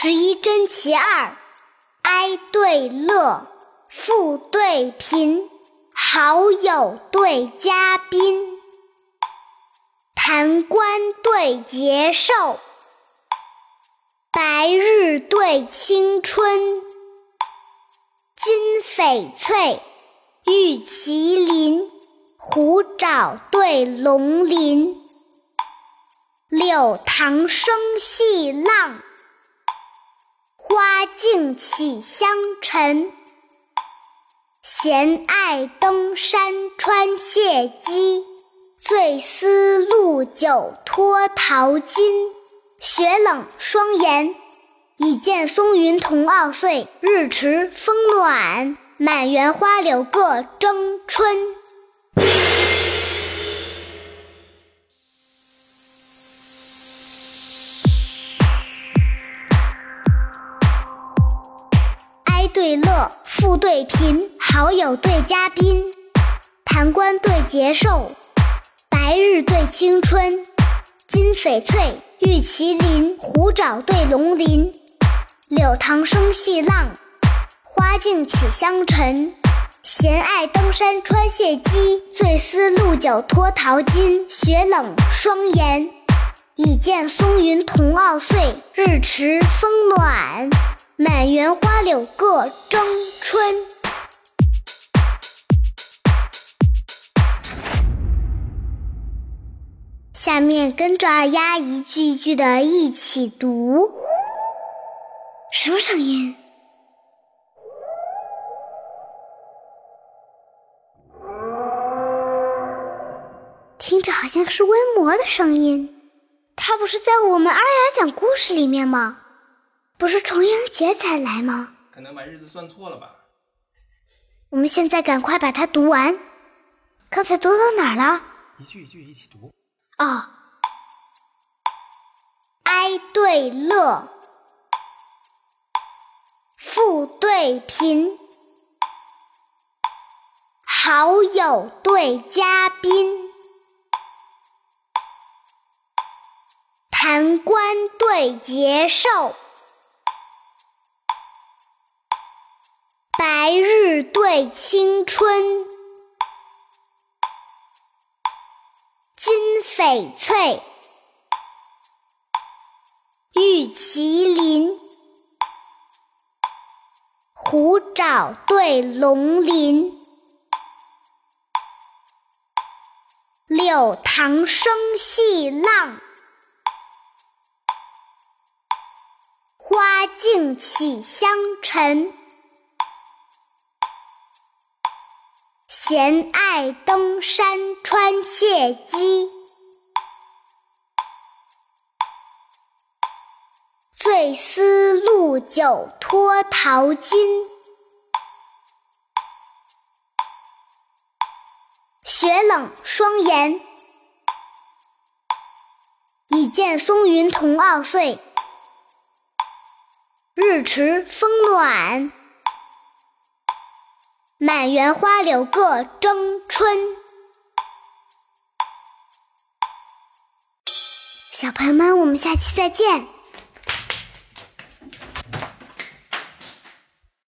十一真其二：哀对乐，富对贫，好友对嘉宾，谈官对节寿，白日对青春，金翡翠，玉麒麟，虎爪对龙鳞，柳塘生细浪。花径起香尘，闲爱登山穿谢机，醉思陆酒脱桃金。雪冷霜严，已见松云同傲岁，日迟风暖，满园花柳各争春。哀对乐，富对贫，好友对嘉宾，谈官对节寿，白日对青春，金翡翠，玉麒麟，虎爪对龙鳞，柳塘生细浪，花径起香尘，闲爱登山穿谢机，醉思陆酒脱桃金。雪冷霜严，已见松云同傲岁，日迟风暖。满园花柳各争春。下面跟着二丫一句一句的一起读。什么声音？听着好像是温魔的声音。他不是在我们二丫讲故事里面吗？不是重阳节才来吗？可能把日子算错了吧。我们现在赶快把它读完。刚才读到哪儿了？一句一句一起读。哦。哀对乐，富对贫，好友对嘉宾，谈官对节寿。白日对青春，金翡翠，玉麒麟，虎爪对龙鳞，柳塘生细浪，花径起香尘。闲爱登山穿谢机，醉思陆酒脱桃金。雪冷霜严，已见松云同傲岁。日迟风暖。满园花柳各争春。小朋友们，我们下期再见。